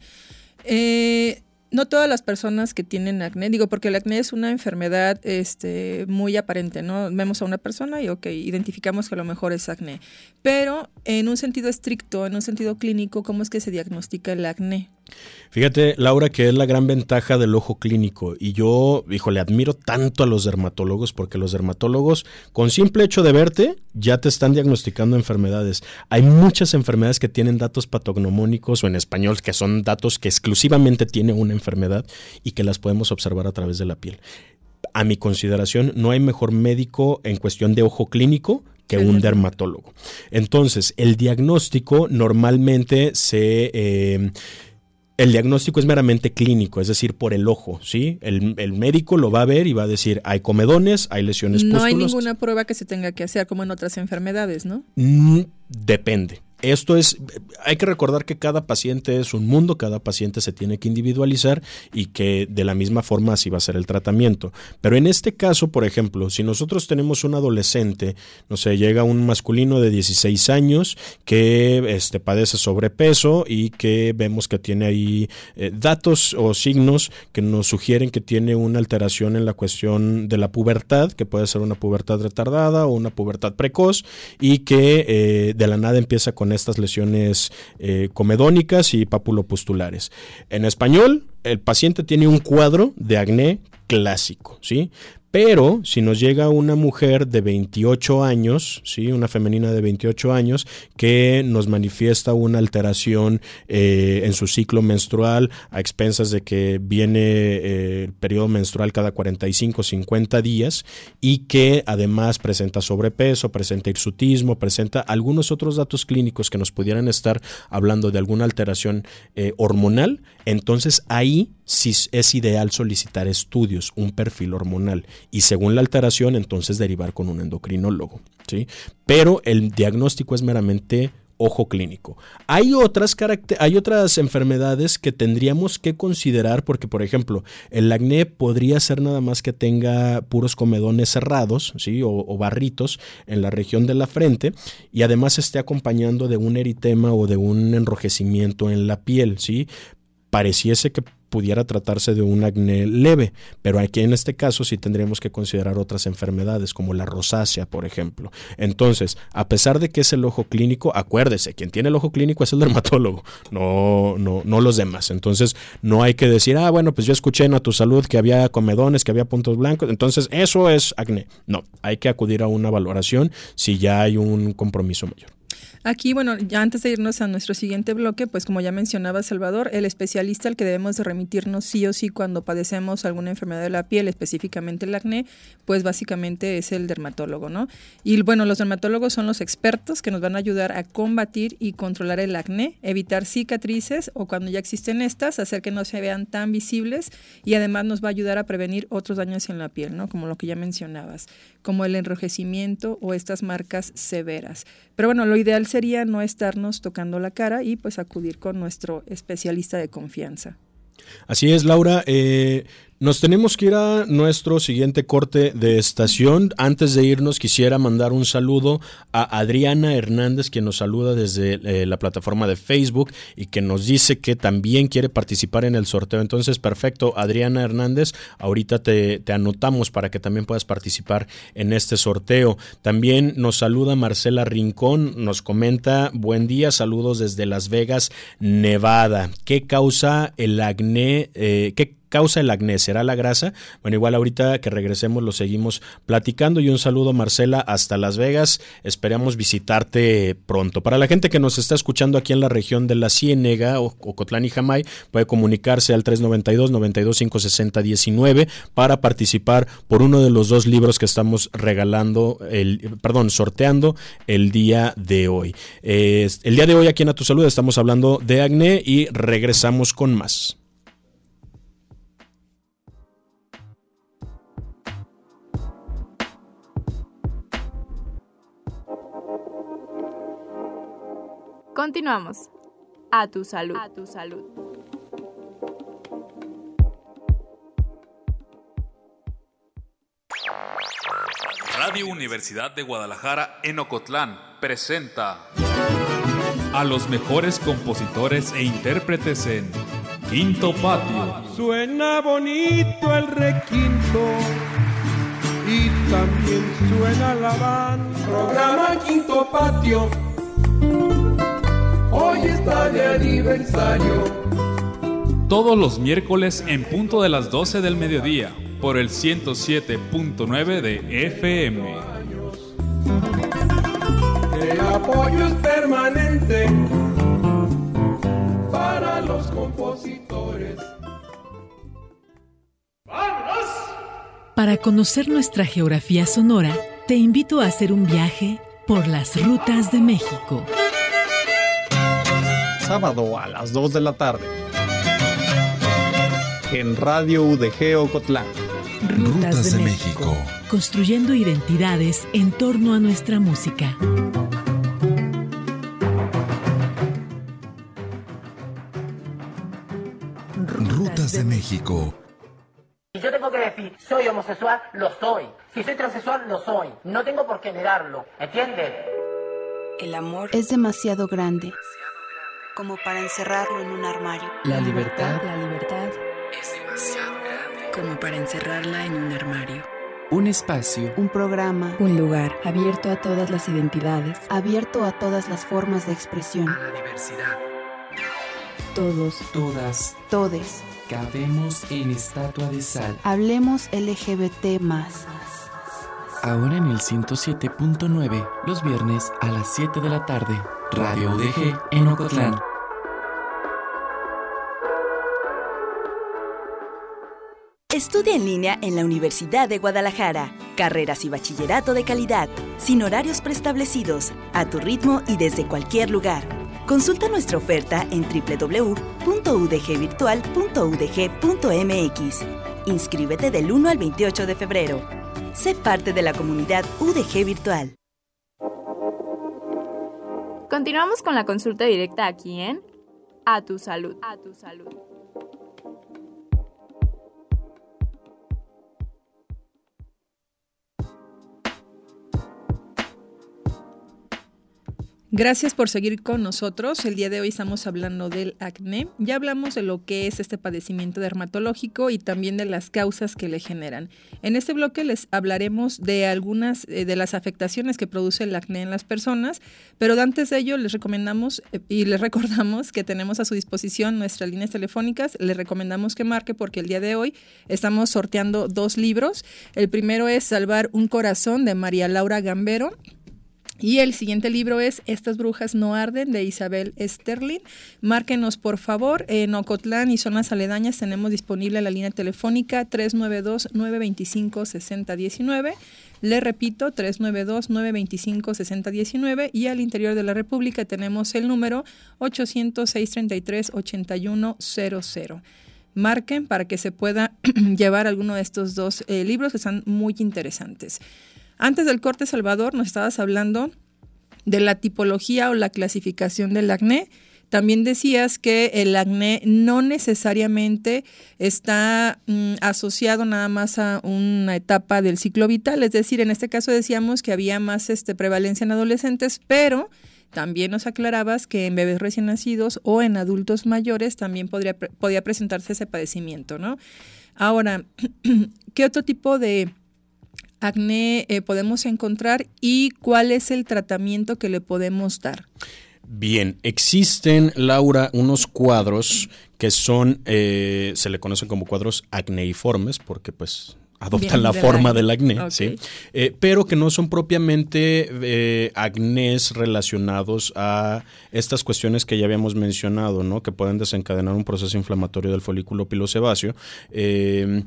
Eh, no todas las personas que tienen acné, digo, porque el acné es una enfermedad este, muy aparente, ¿no? Vemos a una persona y, ok, identificamos que a lo mejor es acné. Pero en un sentido estricto, en un sentido clínico, ¿cómo es que se diagnostica el acné? Fíjate, Laura, que es la gran ventaja del ojo clínico. Y yo, híjole, admiro tanto a los dermatólogos porque los dermatólogos, con simple hecho de verte, ya te están diagnosticando enfermedades. Hay muchas enfermedades que tienen datos patognomónicos o en español que son datos que exclusivamente tiene una enfermedad y que las podemos observar a través de la piel. A mi consideración, no hay mejor médico en cuestión de ojo clínico que un dermatólogo. Entonces, el diagnóstico normalmente se... eh, el diagnóstico es meramente clínico, es decir, por el ojo, ¿sí? El, el médico lo va a ver y va a decir, hay comedones, hay lesiones No hay ninguna prueba que se tenga que hacer como en otras enfermedades, ¿no? Mm, depende. Esto es, hay que recordar que cada paciente es un mundo, cada paciente se tiene que individualizar y que de la misma forma así va a ser el tratamiento. Pero en este caso, por ejemplo, si nosotros tenemos un adolescente, no sé, llega un masculino de 16 años que este, padece sobrepeso y que vemos que tiene ahí eh, datos o signos que nos sugieren que tiene una alteración en la cuestión de la pubertad, que puede ser una pubertad retardada o una pubertad precoz y que eh, de la nada empieza con estas lesiones eh, comedónicas y papulopustulares. En español, el paciente tiene un cuadro de acné clásico, ¿sí? Pero si nos llega una mujer de 28 años, ¿sí? una femenina de 28 años, que nos manifiesta una alteración eh, en su ciclo menstrual a expensas de que viene eh, el periodo menstrual cada 45, 50 días y que además presenta sobrepeso, presenta hirsutismo, presenta algunos otros datos clínicos que nos pudieran estar hablando de alguna alteración eh, hormonal, entonces ahí sí es ideal solicitar estudios, un perfil hormonal y según la alteración entonces derivar con un endocrinólogo, ¿sí? Pero el diagnóstico es meramente ojo clínico. Hay otras, hay otras enfermedades que tendríamos que considerar porque, por ejemplo, el acné podría ser nada más que tenga puros comedones cerrados ¿sí? o, o barritos en la región de la frente y además esté acompañando de un eritema o de un enrojecimiento en la piel, ¿sí? pareciese que pudiera tratarse de un acné leve, pero aquí en este caso sí tendríamos que considerar otras enfermedades como la rosácea, por ejemplo. Entonces, a pesar de que es el ojo clínico, acuérdese, quien tiene el ojo clínico es el dermatólogo, no, no, no los demás. Entonces, no hay que decir, ah, bueno, pues yo escuché en a tu salud que había comedones, que había puntos blancos, entonces eso es acné. No, hay que acudir a una valoración si ya hay un compromiso mayor. Aquí, bueno, ya antes de irnos a nuestro siguiente bloque, pues como ya mencionaba Salvador, el especialista al que debemos de remitirnos sí o sí cuando padecemos alguna enfermedad de la piel, específicamente el acné, pues básicamente es el dermatólogo, ¿no? Y bueno, los dermatólogos son los expertos que nos van a ayudar a combatir y controlar el acné, evitar cicatrices o cuando ya existen estas, hacer que no se vean tan visibles y además nos va a ayudar a prevenir otros daños en la piel, ¿no? Como lo que ya mencionabas, como el enrojecimiento o estas marcas severas. Pero bueno, lo ideal sería no estarnos tocando la cara y pues acudir con nuestro especialista de confianza. Así es, Laura. Eh, nos tenemos que ir a nuestro siguiente corte de estación. Antes de irnos, quisiera mandar un saludo a Adriana Hernández, quien nos saluda desde eh, la plataforma de Facebook y que nos dice que también quiere participar en el sorteo. Entonces, perfecto, Adriana Hernández, ahorita te, te anotamos para que también puedas participar en este sorteo. También nos saluda Marcela Rincón, nos comenta, buen día, saludos desde Las Vegas, Nevada. ¿Qué causa el acné? Eh, ¿Qué causa el acné? ¿Será la grasa? Bueno, igual ahorita que regresemos lo seguimos platicando y un saludo Marcela hasta Las Vegas. Esperamos visitarte pronto. Para la gente que nos está escuchando aquí en la región de la Ciénega o Cotlán y Jamay, puede comunicarse al 392 92 560 19 para participar por uno de los dos libros que estamos regalando, el, perdón, sorteando el día de hoy. el día de hoy aquí en A Tu Salud estamos hablando de acné y regresamos con más. Continuamos. A tu salud. A tu salud. Radio Universidad de Guadalajara en Ocotlán presenta a los mejores compositores e intérpretes en Quinto Patio. Suena bonito el requinto y también suena la banda. Programa Quinto Patio hoy está de aniversario. Todos los miércoles en punto de las 12 del mediodía por el 107.9 de FM. El apoyo es permanente para los compositores. ¡Vámonos! Para conocer nuestra geografía sonora, te invito a hacer un viaje por las rutas de México sábado a las 2 de la tarde. En Radio UDG Ocotlán. Rutas, de, México. Construyendo identidades en torno a nuestra música. Rutas de México. Si yo tengo que decir, soy homosexual, lo soy. Si soy transexual, lo soy. No tengo por qué negarlo. ¿Entiendes? El amor es demasiado grande como para encerrarlo en un armario. La libertad, la libertad es demasiado grande como para encerrarla en un armario. Un espacio, un programa, un lugar abierto a todas las identidades, abierto a todas las formas de expresión, a la diversidad. Todos, todas, todes. Cabemos en estatua de sal. Hablemos LGBT más. Ahora en el 107.9, los viernes a las 7 de la tarde. Radio UDG en Ocotlán. Estudia en línea en la Universidad de Guadalajara. Carreras y bachillerato de calidad, sin horarios preestablecidos, a tu ritmo y desde cualquier lugar. Consulta nuestra oferta en www.udgvirtual.udg.mx. Inscríbete del 1 al 28 de febrero. Sé parte de la comunidad UDG Virtual. Continuamos con la consulta directa aquí en A tu salud. A tu salud. Gracias por seguir con nosotros. El día de hoy estamos hablando del acné. Ya hablamos de lo que es este padecimiento dermatológico y también de las causas que le generan. En este bloque les hablaremos de algunas eh, de las afectaciones que produce el acné en las personas, pero antes de ello les recomendamos eh, y les recordamos que tenemos a su disposición nuestras líneas telefónicas. Les recomendamos que marque porque el día de hoy estamos sorteando dos libros. El primero es Salvar un corazón de María Laura Gambero y el siguiente libro es Estas brujas no arden de Isabel Sterling. Márquenos por favor. En Ocotlán y zonas aledañas tenemos disponible la línea telefónica 392-925-6019. Le repito, 392-925-6019 y al interior de la República tenemos el número 800-633-8100. Marquen para que se pueda llevar alguno de estos dos eh, libros que están muy interesantes. Antes del corte, Salvador, nos estabas hablando de la tipología o la clasificación del acné. También decías que el acné no necesariamente está mm, asociado nada más a una etapa del ciclo vital, es decir, en este caso decíamos que había más este, prevalencia en adolescentes, pero también nos aclarabas que en bebés recién nacidos o en adultos mayores también podría, podía presentarse ese padecimiento, ¿no? Ahora, ¿qué otro tipo de acné eh, podemos encontrar y cuál es el tratamiento que le podemos dar? Bien, existen, Laura, unos cuadros que son, eh, se le conocen como cuadros acneiformes, porque pues adoptan la forma del acné, ¿sí? Eh, pero que no son propiamente eh, acnés relacionados a estas cuestiones que ya habíamos mencionado, ¿no? Que pueden desencadenar un proceso inflamatorio del folículo pilosebáceo. Eh,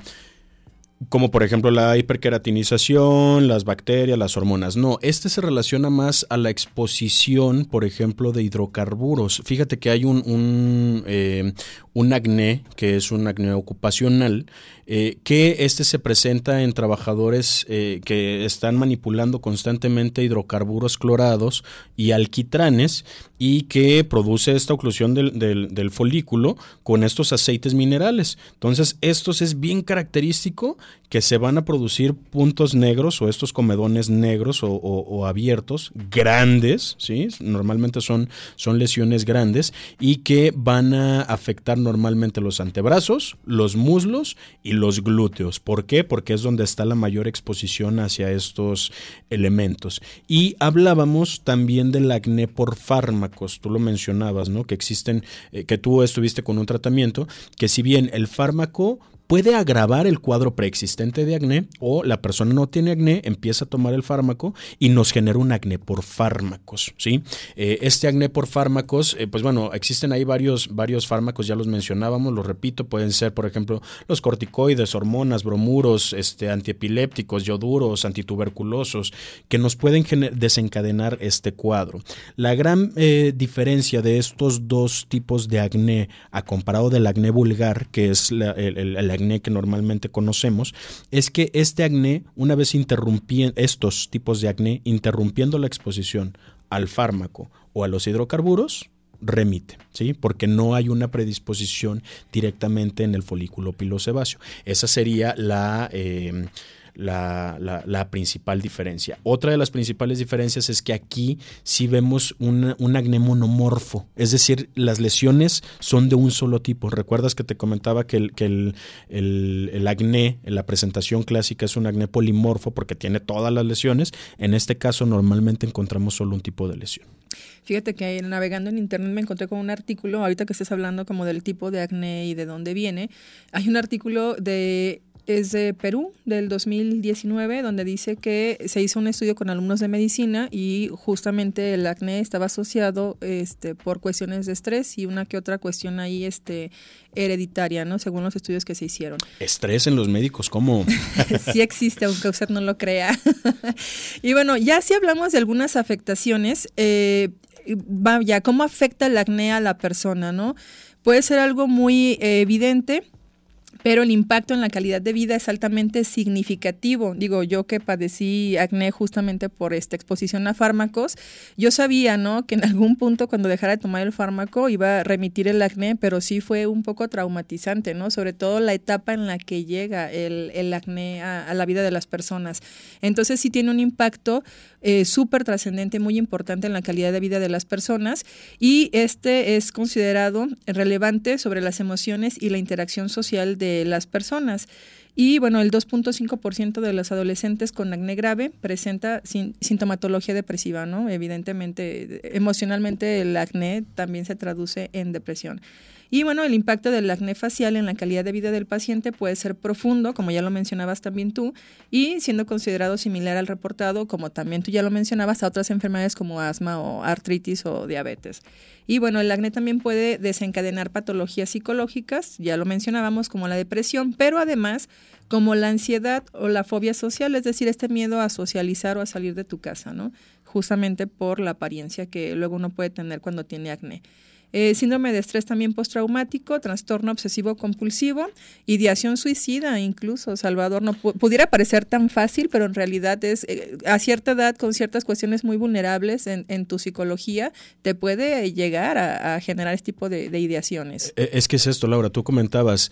como por ejemplo la hiperqueratinización, las bacterias, las hormonas. No, este se relaciona más a la exposición, por ejemplo, de hidrocarburos. Fíjate que hay un, un, eh, un acné, que es un acné ocupacional, eh, que este se presenta en trabajadores eh, que están manipulando constantemente hidrocarburos clorados y alquitranes y que produce esta oclusión del, del, folículo con estos aceites minerales. Entonces, estos es bien característico que se van a producir puntos negros o estos comedones negros o, abiertos, grandes, ¿sí? Normalmente son, son lesiones grandes y que van a afectar normalmente los antebrazos, los muslos y los glúteos. ¿Por qué? Porque es donde está la mayor exposición hacia estos elementos. Y hablábamos también del acné por fármacos, tú lo mencionabas, ¿no? Que existen, eh, que tú estuviste con un tratamiento, que si bien el fármaco puede agravar el cuadro preexistente de acné o la persona no tiene acné, empieza a tomar el fármaco y nos genera un acné por fármacos, ¿sí? Eh, este acné por fármacos, eh, pues bueno, existen ahí varios, varios fármacos, ya los mencionábamos, los repito, pueden ser, por ejemplo, los corticoides, hormonas, bromuros, este, antiepilépticos, yoduros, antituberculosos, que nos pueden desencadenar este cuadro. La gran eh, diferencia de estos dos tipos de acné a comparado del acné vulgar, que es el, el, acné que normalmente conocemos, es que este acné, una vez interrumpiendo estos tipos de acné, interrumpiendo la exposición al fármaco o a los hidrocarburos, remite, ¿sí? Porque no hay una predisposición directamente en el folículo pilosebáceo. Esa sería la... Eh, la, la, principal diferencia. Otra de las principales diferencias es que aquí sí vemos un, un acné monomorfo, es decir, las lesiones son de un solo tipo. ¿Recuerdas que te comentaba que el, que el, el, el acné, la presentación clásica es un acné polimorfo porque tiene todas las lesiones? En este caso normalmente encontramos solo un tipo de lesión. Fíjate que navegando en internet me encontré con un artículo, ahorita que estás hablando como del tipo de acné y de dónde viene, hay un artículo de es de Perú, del 2019, donde dice que se hizo un estudio con alumnos de medicina y justamente el acné estaba asociado este, por cuestiones de estrés y una que otra cuestión ahí este, hereditaria, ¿no? Según los estudios que se hicieron. Estrés en los médicos, ¿cómo? sí existe, aunque usted no lo crea. y bueno, ya si hablamos de algunas afectaciones, eh, vaya, ¿cómo afecta el acné a la persona, no? Puede ser algo muy evidente pero el impacto en la calidad de vida es altamente significativo. Digo, yo que padecí acné justamente por esta exposición a fármacos, yo sabía, ¿no? Que en algún punto cuando dejara de tomar el fármaco iba a remitir el acné, pero sí fue un poco traumatizante, ¿no? Sobre todo la etapa en la que llega el, el acné a, a, la vida de las personas. Entonces sí tiene un impacto eh, súper trascendente, muy importante en la calidad de vida de las personas y este es considerado relevante sobre las emociones y la interacción social de las personas. Y bueno, el 2.5% de los adolescentes con acné grave presenta sin, sintomatología depresiva, ¿no? Evidentemente, emocionalmente el acné también se traduce en depresión. Y bueno, el impacto del acné facial en la calidad de vida del paciente puede ser profundo, como ya lo mencionabas también tú, y siendo considerado similar al reportado, como también tú ya lo mencionabas, a otras enfermedades como asma o artritis o diabetes. Y bueno, el acné también puede desencadenar patologías psicológicas, ya lo mencionábamos, como la depresión, pero además como la ansiedad o la fobia social, es decir, este miedo a socializar o a salir de tu casa, ¿no? Justamente por la apariencia que luego uno puede tener cuando tiene acné. Eh, síndrome de estrés también postraumático, trastorno obsesivo compulsivo, ideación suicida incluso, Salvador. No pudiera parecer tan fácil, pero en realidad es eh, a cierta edad, con ciertas cuestiones muy vulnerables en, en tu psicología, te puede llegar a, generar este tipo de, de, ideaciones. Eh, es que es esto, Laura, tú comentabas,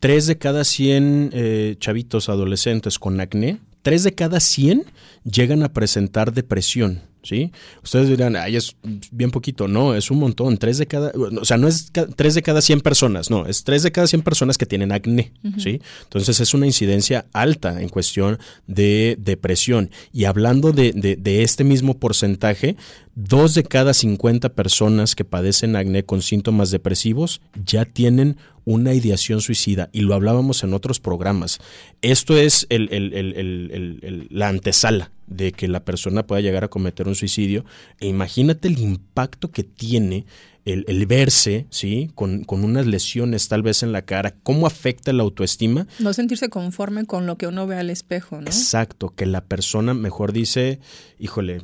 tres de cada 100 eh, chavitos adolescentes con acné, tres de cada 100 llegan a presentar depresión. ¿Sí? Ustedes dirán, ay, es bien poquito. No, es un montón. Tres de cada, o sea, no es tres de cada 100 personas, no, es tres de cada 100 personas que tienen acné, uh -huh. ¿sí? Entonces es una incidencia alta en cuestión de depresión. Y hablando de, de, de este mismo porcentaje, dos de cada 50 personas que padecen acné con síntomas depresivos ya tienen una ideación suicida y lo hablábamos en otros programas. Esto es el, la antesala de que la persona pueda llegar a cometer un suicidio e imagínate el impacto que tiene el, el, verse, ¿sí? Con, con, unas lesiones tal vez en la cara, ¿cómo afecta la autoestima? No sentirse conforme con lo que uno ve al espejo, ¿no? Exacto, que la persona mejor dice, híjole,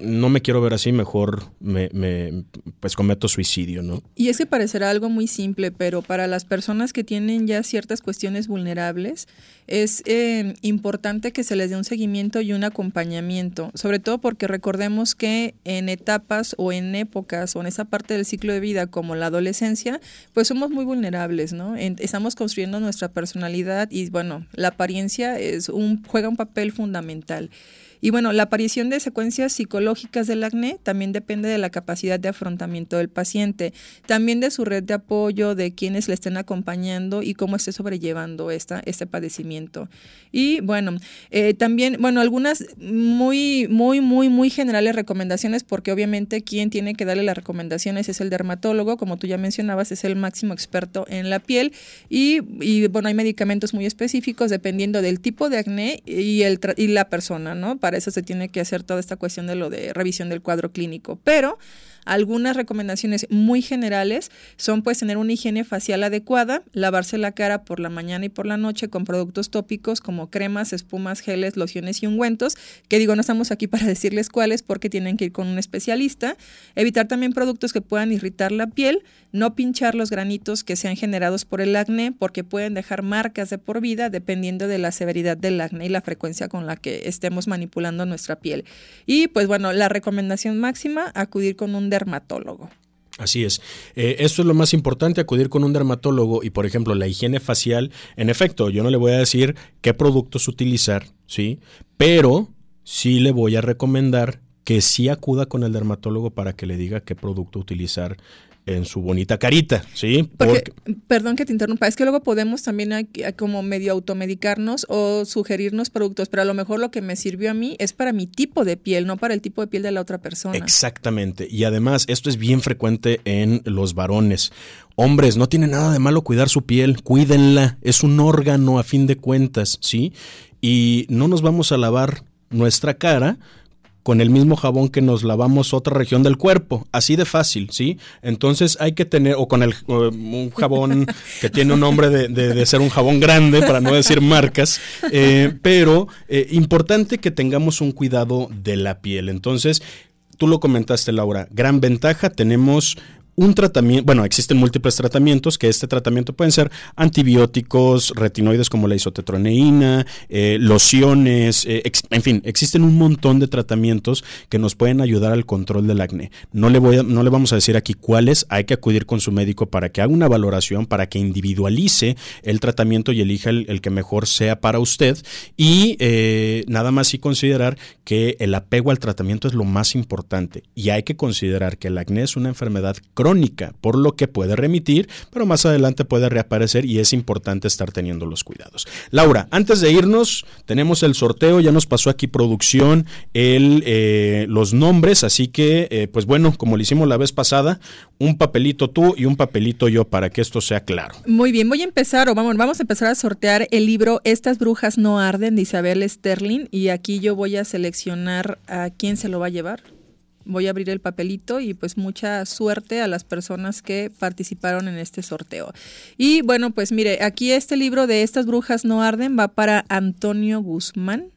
no me quiero ver así, mejor me, me pues cometo suicidio, ¿no? Y es que parecerá algo muy simple, pero para las personas que tienen ya ciertas cuestiones vulnerables, es eh, importante que se les dé un seguimiento y un acompañamiento, sobre todo porque recordemos que en etapas o en épocas o en esa parte del ciclo de vida como la adolescencia, pues somos muy vulnerables, ¿no? Estamos construyendo nuestra personalidad y bueno, la apariencia es un, juega un papel fundamental. Y bueno, la aparición de secuencias psicológicas del acné también depende de la capacidad de afrontamiento del paciente, también de su red de apoyo, de quienes le estén acompañando y cómo esté sobrellevando esta, este padecimiento. Y bueno, eh, también, bueno, algunas muy, muy, muy, muy generales recomendaciones, porque obviamente quien tiene que darle las recomendaciones es el dermatólogo, como tú ya mencionabas, es el máximo experto en la piel. Y, bueno, hay medicamentos muy específicos dependiendo del tipo de acné y, el, y la persona, ¿no? Para eso se tiene que hacer toda esta cuestión de lo de revisión del cuadro clínico. Pero algunas recomendaciones muy generales son pues tener una higiene facial adecuada, lavarse la cara por la mañana y por la noche con productos tópicos como cremas, espumas, geles, lociones y ungüentos, que digo, no estamos aquí para decirles cuáles porque tienen que ir con un especialista. Evitar también productos que puedan irritar la piel, no pinchar los granitos que sean generados por el acné porque pueden dejar marcas de por vida dependiendo de la severidad del acné y la frecuencia con la que estemos manipulando nuestra piel. Y pues bueno, la recomendación máxima, acudir con un dermatólogo. Así es. Eh, esto es lo más importante, acudir con un dermatólogo y, por ejemplo, la higiene facial. En efecto, yo no le voy a decir qué productos utilizar, ¿sí? Pero sí le voy a recomendar que sí acuda con el dermatólogo para que le diga qué producto utilizar en su bonita carita, ¿sí? Porque, Porque, perdón que te interrumpa, es que luego podemos también aquí, como medio automedicarnos o sugerirnos productos, pero a lo mejor lo que me sirvió a mí es para mi tipo de piel, no para el tipo de piel de la otra persona. Exactamente, y además esto es bien frecuente en los varones. Hombres, no tiene nada de malo cuidar su piel, cuídenla, es un órgano a fin de cuentas, ¿sí? Y no nos vamos a lavar nuestra cara con el mismo jabón que nos lavamos otra región del cuerpo, así de fácil, ¿sí? Entonces hay que tener, o con el, un jabón que tiene un nombre de, de, de, ser un jabón grande, para no decir marcas, eh, pero eh, importante que tengamos un cuidado de la piel. Entonces, tú lo comentaste, Laura, gran ventaja, tenemos un tratamiento, bueno, existen múltiples tratamientos, que este tratamiento pueden ser antibióticos, retinoides como la isotetroneína, eh, lociones, eh, en fin, existen un montón de tratamientos que nos pueden ayudar al control del acné. No le, voy a, no le vamos a decir aquí cuáles, hay que acudir con su médico para que haga una valoración, para que individualice el tratamiento y elija el, que mejor sea para usted y eh, nada más sí considerar que el apego al tratamiento es lo más importante y hay que considerar que el acné es una enfermedad crónica, por lo que puede remitir, pero más adelante puede reaparecer y es importante estar teniendo los cuidados. Laura, antes de irnos, tenemos el sorteo, ya nos pasó aquí producción el, eh, los nombres, así que, eh, pues bueno, como lo hicimos la vez pasada, un papelito tú y un papelito yo para que esto sea claro. Muy bien, voy a empezar, o vamos, vamos a empezar a sortear el libro Estas brujas no arden de Isabel Sterling y aquí yo voy a seleccionar a quién se lo va a llevar voy a abrir el papelito y pues mucha suerte a las personas que participaron en este sorteo. Y bueno, pues mire, aquí este libro de Estas brujas no arden va para Antonio Guzmán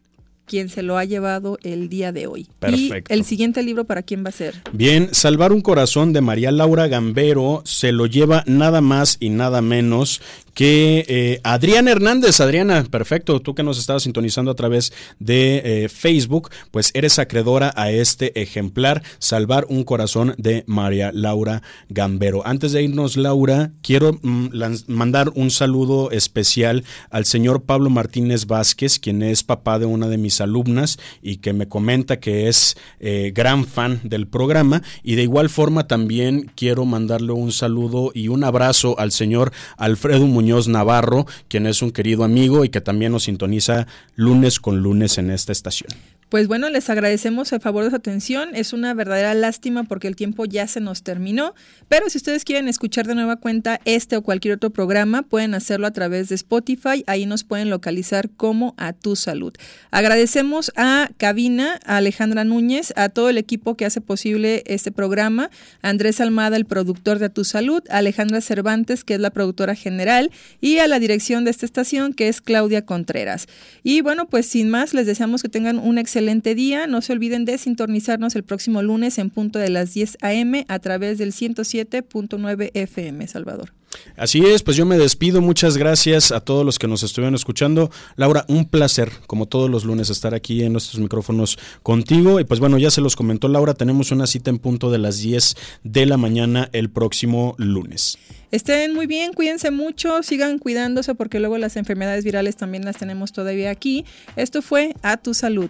quien se lo ha llevado el día de hoy. Perfecto. ¿Y el siguiente libro para quién va a ser? Bien, Salvar un corazón de María Laura Gambero se lo lleva nada más y nada menos que eh, Adriana Hernández, Adriana, perfecto, tú que nos estabas sintonizando a través de eh, Facebook, pues eres acreedora a este ejemplar, Salvar un corazón de María Laura Gambero. Antes de irnos, Laura, quiero mm, mandar un saludo especial al señor Pablo Martínez Vázquez, quien es papá de una de mis alumnas y que me comenta que es eh, gran fan del programa. Y de igual forma también quiero mandarle un saludo y un abrazo al señor Alfredo Muñoz Navarro, quien es un querido amigo y que también nos sintoniza lunes con lunes en esta estación. Pues bueno, les agradecemos el favor de su atención. Es una verdadera lástima porque el tiempo ya se nos terminó. Pero si ustedes quieren escuchar de nueva cuenta este o cualquier otro programa, pueden hacerlo a través de Spotify. Ahí nos pueden localizar como A Tu Salud. Agradecemos a Cabina, a Alejandra Núñez, a todo el equipo que hace posible este programa, a Andrés Almada, el productor de A Tu Salud, a Alejandra Cervantes, que es la productora general, y a la dirección de esta estación, que es Claudia Contreras. Y bueno, pues sin más, les deseamos que tengan un excelente excelente día. No se olviden de sintonizarnos el próximo lunes en punto de las 10 a.m. a través del 107.9 FM, Salvador. Así es, pues yo me despido. Muchas gracias a todos los que nos estuvieron escuchando. Laura, un placer, como todos los lunes, estar aquí en nuestros micrófonos contigo. Y pues bueno, ya se los comentó Laura, tenemos una cita en punto de las 10 de la mañana el próximo lunes. Estén muy bien, cuídense mucho, sigan cuidándose porque luego las enfermedades virales también las tenemos todavía aquí. Esto fue A Tu Salud.